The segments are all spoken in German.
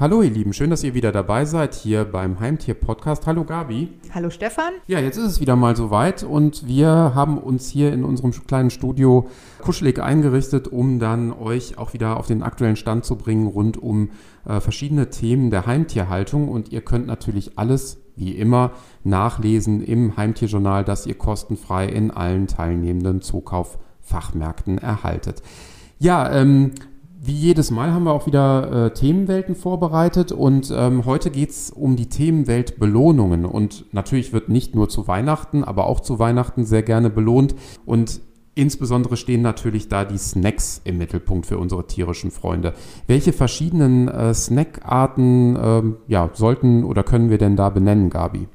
Hallo ihr Lieben, schön, dass ihr wieder dabei seid hier beim Heimtier-Podcast. Hallo Gabi. Hallo Stefan. Ja, jetzt ist es wieder mal soweit und wir haben uns hier in unserem kleinen Studio kuschelig eingerichtet, um dann euch auch wieder auf den aktuellen Stand zu bringen rund um äh, verschiedene Themen der Heimtierhaltung. Und ihr könnt natürlich alles, wie immer, nachlesen im Heimtierjournal, das ihr kostenfrei in allen teilnehmenden Zukauffachmärkten erhaltet. Ja, ähm, wie jedes Mal haben wir auch wieder äh, Themenwelten vorbereitet und ähm, heute geht es um die Themenwelt Belohnungen. Und natürlich wird nicht nur zu Weihnachten, aber auch zu Weihnachten sehr gerne belohnt. Und insbesondere stehen natürlich da die Snacks im Mittelpunkt für unsere tierischen Freunde. Welche verschiedenen äh, Snackarten äh, ja, sollten oder können wir denn da benennen, Gabi?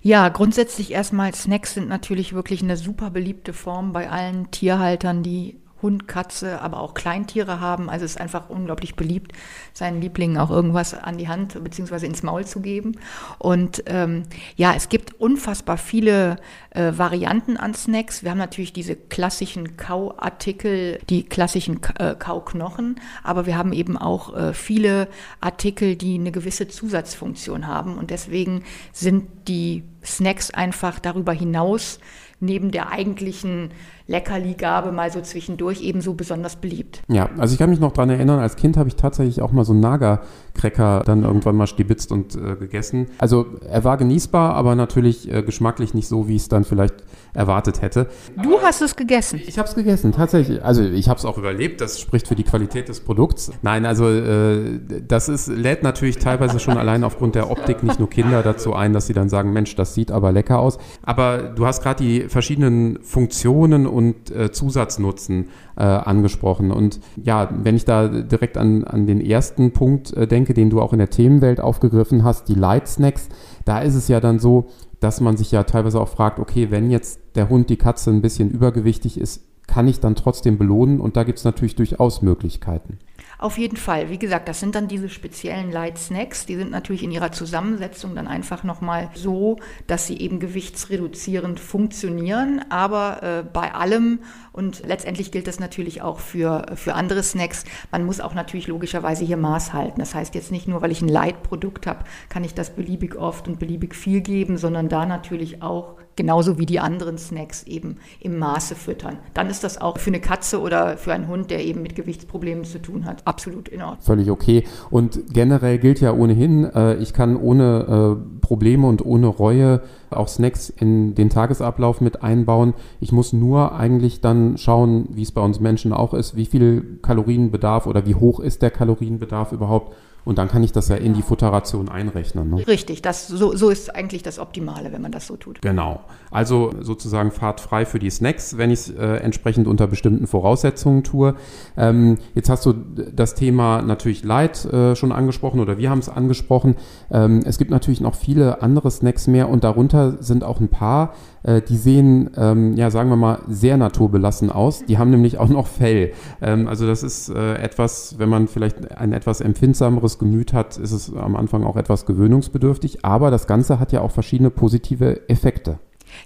Ja, grundsätzlich erstmal Snacks sind natürlich wirklich eine super beliebte Form bei allen Tierhaltern, die Hund, Katze, aber auch Kleintiere haben. Also es ist einfach unglaublich beliebt, seinen Lieblingen auch irgendwas an die Hand bzw. ins Maul zu geben. Und ähm, ja, es gibt unfassbar viele äh, Varianten an Snacks. Wir haben natürlich diese klassischen Kauartikel, die klassischen äh, Kauknochen, aber wir haben eben auch äh, viele Artikel, die eine gewisse Zusatzfunktion haben. Und deswegen sind die Snacks einfach darüber hinaus neben der eigentlichen Leckerligabe mal so zwischendurch ebenso besonders beliebt. Ja, also ich kann mich noch daran erinnern, als Kind habe ich tatsächlich auch mal so einen Nager-Cracker dann irgendwann mal stibitzt und äh, gegessen. Also er war genießbar, aber natürlich äh, geschmacklich nicht so, wie ich es dann vielleicht erwartet hätte. Du aber hast es gegessen? Ich habe es gegessen, tatsächlich. Also ich habe es auch überlebt, das spricht für die Qualität des Produkts. Nein, also äh, das ist, lädt natürlich teilweise schon allein aufgrund der Optik nicht nur Kinder dazu ein, dass sie dann sagen, Mensch, das sieht aber lecker aus. Aber du hast gerade die verschiedenen Funktionen und äh, Zusatznutzen äh, angesprochen. Und ja, wenn ich da direkt an, an den ersten Punkt äh, denke, den du auch in der Themenwelt aufgegriffen hast, die Light Snacks, da ist es ja dann so, dass man sich ja teilweise auch fragt, okay, wenn jetzt der Hund, die Katze ein bisschen übergewichtig ist, kann ich dann trotzdem belohnen? Und da gibt es natürlich durchaus Möglichkeiten. Auf jeden Fall. Wie gesagt, das sind dann diese speziellen Light Snacks. Die sind natürlich in ihrer Zusammensetzung dann einfach nochmal so, dass sie eben gewichtsreduzierend funktionieren. Aber äh, bei allem, und letztendlich gilt das natürlich auch für, für andere Snacks, man muss auch natürlich logischerweise hier Maß halten. Das heißt jetzt nicht nur, weil ich ein Light-Produkt habe, kann ich das beliebig oft und beliebig viel geben, sondern da natürlich auch genauso wie die anderen Snacks eben im Maße füttern. Dann ist das auch für eine Katze oder für einen Hund, der eben mit Gewichtsproblemen zu tun hat, absolut in Ordnung. Völlig okay. Und generell gilt ja ohnehin, äh, ich kann ohne äh, Probleme und ohne Reue auch Snacks in den Tagesablauf mit einbauen. Ich muss nur eigentlich dann schauen, wie es bei uns Menschen auch ist, wie viel Kalorienbedarf oder wie hoch ist der Kalorienbedarf überhaupt und dann kann ich das ja in die Futteration einrechnen. Ne? Richtig, das, so, so ist eigentlich das Optimale, wenn man das so tut. Genau. Also sozusagen fahrtfrei für die Snacks, wenn ich es äh, entsprechend unter bestimmten Voraussetzungen tue. Ähm, jetzt hast du das Thema natürlich Light äh, schon angesprochen oder wir haben es angesprochen. Ähm, es gibt natürlich noch viele andere Snacks mehr und darunter sind auch ein paar, äh, die sehen, ähm, ja, sagen wir mal, sehr naturbelassen aus. Die haben nämlich auch noch Fell. Ähm, also das ist äh, etwas, wenn man vielleicht ein etwas empfindsameres Gemüt hat, ist es am Anfang auch etwas gewöhnungsbedürftig. Aber das Ganze hat ja auch verschiedene positive Effekte.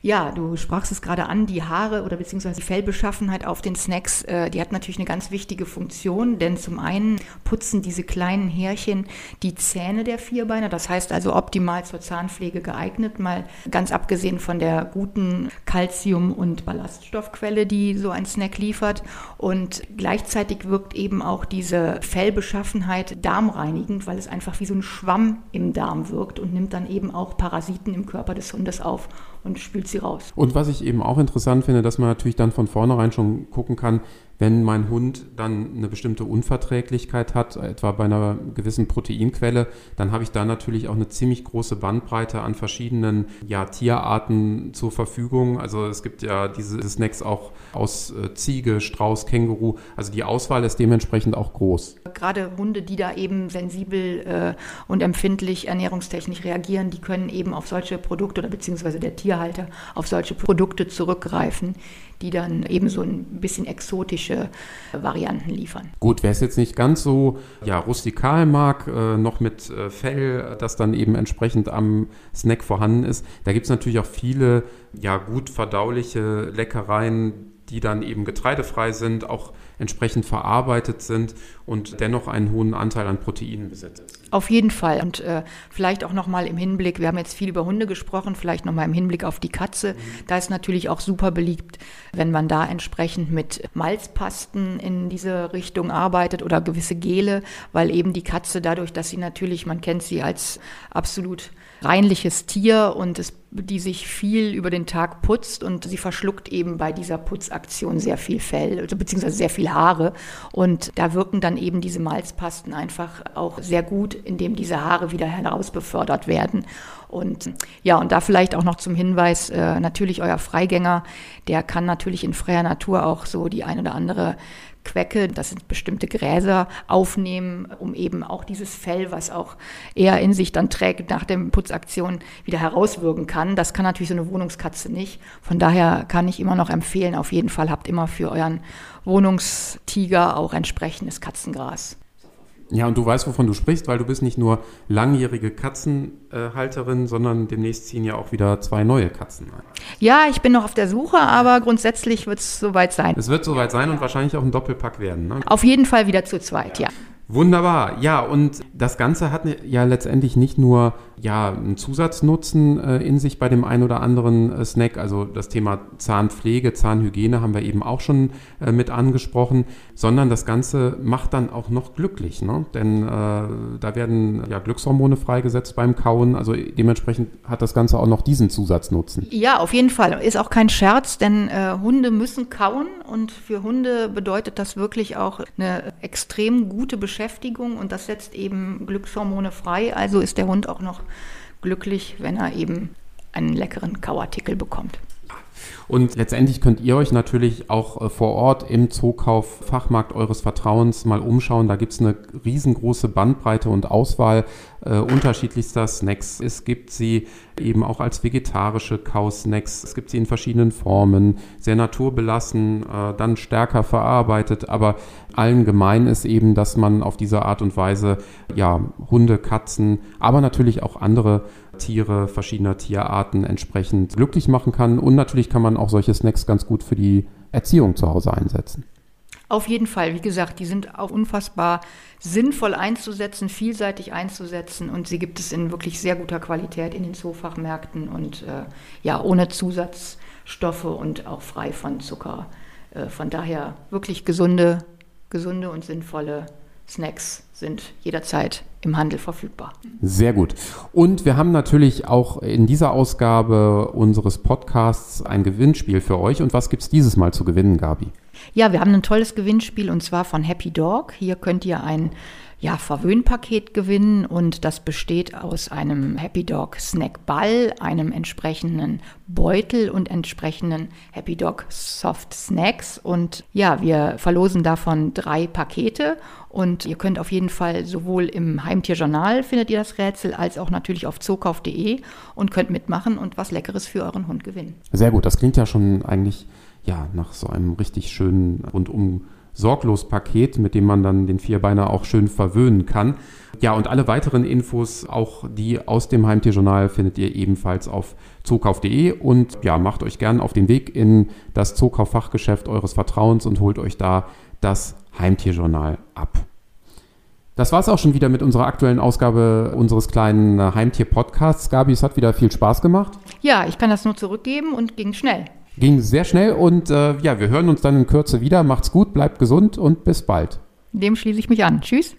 Ja, du sprachst es gerade an, die Haare oder beziehungsweise die Fellbeschaffenheit auf den Snacks, äh, die hat natürlich eine ganz wichtige Funktion, denn zum einen putzen diese kleinen Härchen die Zähne der Vierbeiner, das heißt also optimal zur Zahnpflege geeignet, mal ganz abgesehen von der guten Kalzium- und Ballaststoffquelle, die so ein Snack liefert. Und gleichzeitig wirkt eben auch diese Fellbeschaffenheit darmreinigend, weil es einfach wie so ein Schwamm im Darm wirkt und nimmt dann eben auch Parasiten im Körper des Hundes auf und spült sie raus. Und was ich eben auch interessant finde, dass man natürlich dann von vornherein schon gucken kann, wenn mein Hund dann eine bestimmte Unverträglichkeit hat, etwa bei einer gewissen Proteinquelle, dann habe ich da natürlich auch eine ziemlich große Bandbreite an verschiedenen ja, Tierarten zur Verfügung. Also es gibt ja diese Snacks auch aus äh, Ziege, Strauß, Känguru. Also die Auswahl ist dementsprechend auch groß. Gerade Hunde, die da eben sensibel äh, und empfindlich ernährungstechnisch reagieren, die können eben auf solche Produkte oder beziehungsweise der Tierhalter auf solche Produkte zurückgreifen, die dann eben so ein bisschen exotische Varianten liefern. Gut, wer es jetzt nicht ganz so ja, rustikal mag, äh, noch mit äh, Fell, das dann eben entsprechend am Snack vorhanden ist, da gibt es natürlich auch viele ja, gut verdauliche Leckereien, die dann eben getreidefrei sind, auch entsprechend verarbeitet sind und dennoch einen hohen Anteil an Proteinen besitzen. Auf jeden Fall. Und äh, vielleicht auch nochmal im Hinblick, wir haben jetzt viel über Hunde gesprochen, vielleicht nochmal im Hinblick auf die Katze. Mhm. Da ist natürlich auch super beliebt, wenn man da entsprechend mit Malzpasten in diese Richtung arbeitet oder gewisse Gele, weil eben die Katze dadurch, dass sie natürlich, man kennt sie als absolut reinliches Tier und es, die sich viel über den Tag putzt und sie verschluckt eben bei dieser Putzaktion sehr viel Fell, also beziehungsweise sehr viel Haare. Und da wirken dann eben diese Malzpasten einfach auch sehr gut, indem diese Haare wieder herausbefördert werden. Und ja, und da vielleicht auch noch zum Hinweis, äh, natürlich euer Freigänger, der kann natürlich in freier Natur auch so die ein oder andere Quecke, das sind bestimmte Gräser, aufnehmen, um eben auch dieses Fell, was auch er in sich dann trägt, nach der Putzaktion wieder herauswirken kann. Das kann natürlich so eine Wohnungskatze nicht. Von daher kann ich immer noch empfehlen, auf jeden Fall habt immer für euren Wohnungstiger auch entsprechendes Katzengras. Ja, und du weißt, wovon du sprichst, weil du bist nicht nur langjährige Katzenhalterin, sondern demnächst ziehen ja auch wieder zwei neue Katzen ein. Ja, ich bin noch auf der Suche, aber grundsätzlich wird es soweit sein. Es wird soweit sein und wahrscheinlich auch ein Doppelpack werden. Ne? Auf jeden Fall wieder zu zweit, ja. Wunderbar, ja, und das Ganze hat ja letztendlich nicht nur ja, einen Zusatznutzen äh, in sich bei dem einen oder anderen äh, Snack, also das Thema Zahnpflege, Zahnhygiene haben wir eben auch schon äh, mit angesprochen, sondern das Ganze macht dann auch noch glücklich, ne? denn äh, da werden ja Glückshormone freigesetzt beim Kauen, also dementsprechend hat das Ganze auch noch diesen Zusatznutzen. Ja, auf jeden Fall, ist auch kein Scherz, denn äh, Hunde müssen kauen und für Hunde bedeutet das wirklich auch eine extrem gute Beschäftigung Beschäftigung und das setzt eben Glückshormone frei. Also ist der Hund auch noch glücklich, wenn er eben einen leckeren Kauartikel bekommt. Und letztendlich könnt ihr euch natürlich auch äh, vor Ort im Zookauf Fachmarkt eures Vertrauens mal umschauen. Da gibt es eine riesengroße Bandbreite und Auswahl äh, unterschiedlichster Snacks. Es gibt sie eben auch als vegetarische Kausnacks. Es gibt sie in verschiedenen Formen, sehr naturbelassen, äh, dann stärker verarbeitet. Aber allen gemein ist eben, dass man auf diese Art und Weise ja Hunde, Katzen, aber natürlich auch andere Tiere verschiedener Tierarten entsprechend glücklich machen kann. Und natürlich kann man auch solche Snacks ganz gut für die Erziehung zu Hause einsetzen. Auf jeden Fall, wie gesagt, die sind auch unfassbar sinnvoll einzusetzen, vielseitig einzusetzen und sie gibt es in wirklich sehr guter Qualität in den Zoofachmärkten und äh, ja, ohne Zusatzstoffe und auch frei von Zucker. Äh, von daher wirklich gesunde, gesunde und sinnvolle Snacks sind jederzeit im Handel verfügbar. Sehr gut. Und wir haben natürlich auch in dieser Ausgabe unseres Podcasts ein Gewinnspiel für euch. Und was gibt es dieses Mal zu gewinnen, Gabi? Ja, wir haben ein tolles Gewinnspiel und zwar von Happy Dog. Hier könnt ihr ein ja, Verwöhnpaket gewinnen und das besteht aus einem Happy Dog Snack Ball, einem entsprechenden Beutel und entsprechenden Happy Dog Soft Snacks und ja, wir verlosen davon drei Pakete und ihr könnt auf jeden Fall sowohl im Heimtierjournal findet ihr das Rätsel als auch natürlich auf zookauf.de und könnt mitmachen und was Leckeres für euren Hund gewinnen. Sehr gut, das klingt ja schon eigentlich ja nach so einem richtig schönen rundum sorglos Paket, mit dem man dann den Vierbeiner auch schön verwöhnen kann. Ja, und alle weiteren Infos, auch die aus dem Heimtierjournal, findet ihr ebenfalls auf zookauf.de und ja, macht euch gern auf den Weg in das Zookauf-Fachgeschäft eures Vertrauens und holt euch da das Heimtierjournal ab. Das war es auch schon wieder mit unserer aktuellen Ausgabe unseres kleinen Heimtier-Podcasts. Gabi, es hat wieder viel Spaß gemacht. Ja, ich kann das nur zurückgeben und ging schnell. Ging sehr schnell und äh, ja, wir hören uns dann in Kürze wieder. Macht's gut, bleibt gesund und bis bald. Dem schließe ich mich an. Tschüss.